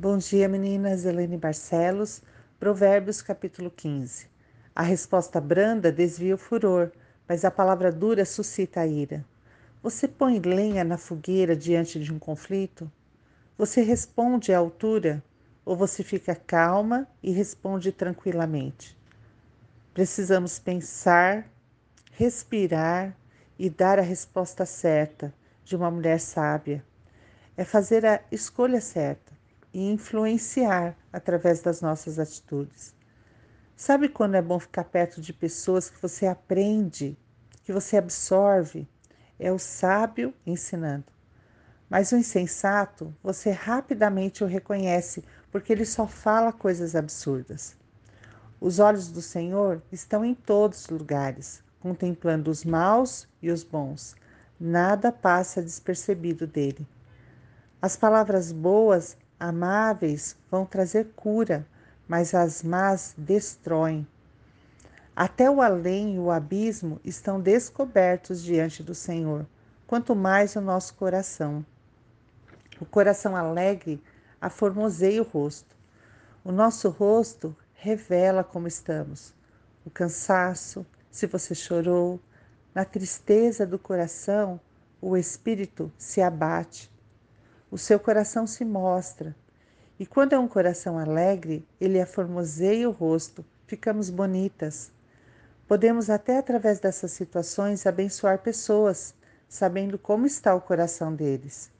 Bom dia, meninas. Helene Barcelos, Provérbios, capítulo 15. A resposta branda desvia o furor, mas a palavra dura suscita a ira. Você põe lenha na fogueira diante de um conflito? Você responde à altura ou você fica calma e responde tranquilamente? Precisamos pensar, respirar e dar a resposta certa de uma mulher sábia. É fazer a escolha certa e influenciar através das nossas atitudes. Sabe quando é bom ficar perto de pessoas que você aprende, que você absorve? É o sábio ensinando. Mas o insensato, você rapidamente o reconhece, porque ele só fala coisas absurdas. Os olhos do Senhor estão em todos os lugares, contemplando os maus e os bons. Nada passa despercebido dele. As palavras boas amáveis vão trazer cura, mas as más destroem. Até o além e o abismo estão descobertos diante do Senhor, quanto mais o nosso coração. O coração alegre aformoseia o rosto. O nosso rosto revela como estamos. O cansaço, se você chorou, na tristeza do coração, o espírito se abate o seu coração se mostra. E quando é um coração alegre, ele aformoseia o rosto, ficamos bonitas. Podemos até através dessas situações abençoar pessoas, sabendo como está o coração deles.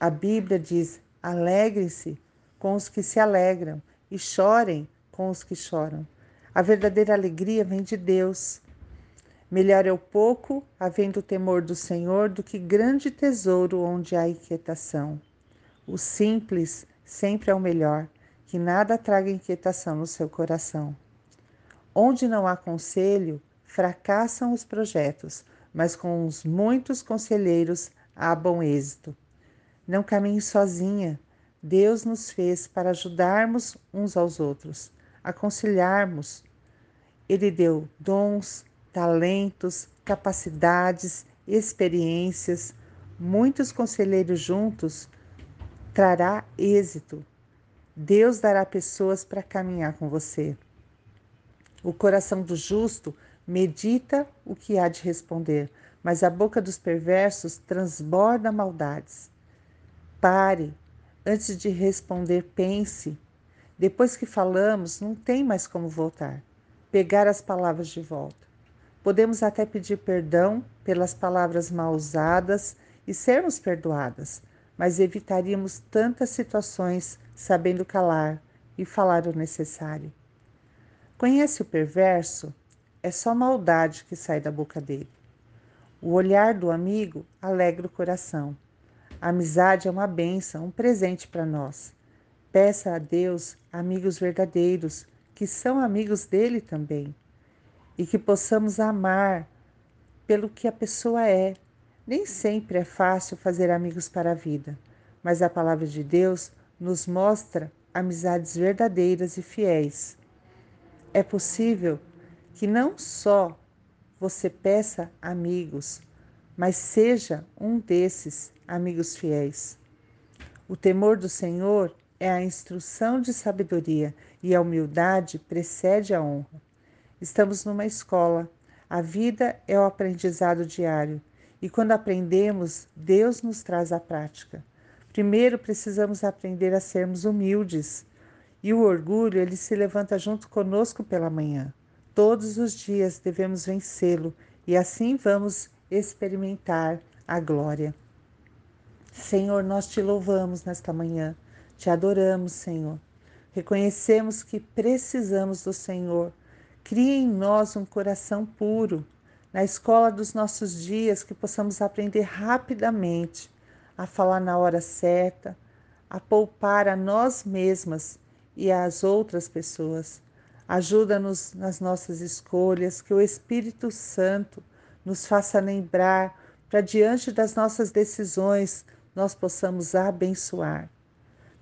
A Bíblia diz: alegrem-se com os que se alegram e chorem com os que choram. A verdadeira alegria vem de Deus. Melhor é o pouco, havendo o temor do Senhor, do que grande tesouro onde há inquietação. O simples sempre é o melhor, que nada traga inquietação no seu coração. Onde não há conselho, fracassam os projetos, mas com os muitos conselheiros há bom êxito. Não caminhe sozinha. Deus nos fez para ajudarmos uns aos outros, aconselharmos. Ele deu dons, talentos, capacidades, experiências, muitos conselheiros juntos, trará êxito. Deus dará pessoas para caminhar com você. O coração do justo medita o que há de responder, mas a boca dos perversos transborda maldades. Pare, antes de responder, pense. Depois que falamos, não tem mais como voltar. Pegar as palavras de volta. Podemos até pedir perdão pelas palavras mal usadas e sermos perdoadas, mas evitaríamos tantas situações sabendo calar e falar o necessário. Conhece o perverso? É só maldade que sai da boca dele. O olhar do amigo alegra o coração. A amizade é uma benção, um presente para nós. Peça a Deus amigos verdadeiros, que são amigos dele também e que possamos amar pelo que a pessoa é. Nem sempre é fácil fazer amigos para a vida, mas a palavra de Deus nos mostra amizades verdadeiras e fiéis. É possível que não só você peça amigos, mas seja um desses amigos fiéis. O temor do Senhor é a instrução de sabedoria e a humildade precede a honra. Estamos numa escola. A vida é o aprendizado diário. E quando aprendemos, Deus nos traz a prática. Primeiro precisamos aprender a sermos humildes. E o orgulho, ele se levanta junto conosco pela manhã. Todos os dias devemos vencê-lo e assim vamos experimentar a glória. Senhor, nós te louvamos nesta manhã, te adoramos, Senhor. Reconhecemos que precisamos do Senhor Crie em nós um coração puro, na escola dos nossos dias, que possamos aprender rapidamente a falar na hora certa, a poupar a nós mesmas e às outras pessoas. Ajuda-nos nas nossas escolhas, que o Espírito Santo nos faça lembrar para diante das nossas decisões nós possamos abençoar.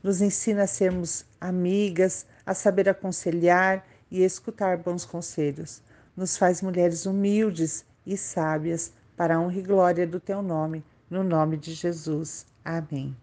Nos ensina a sermos amigas, a saber aconselhar e escutar bons conselhos. Nos faz mulheres humildes e sábias para a honra e glória do teu nome, no nome de Jesus. Amém.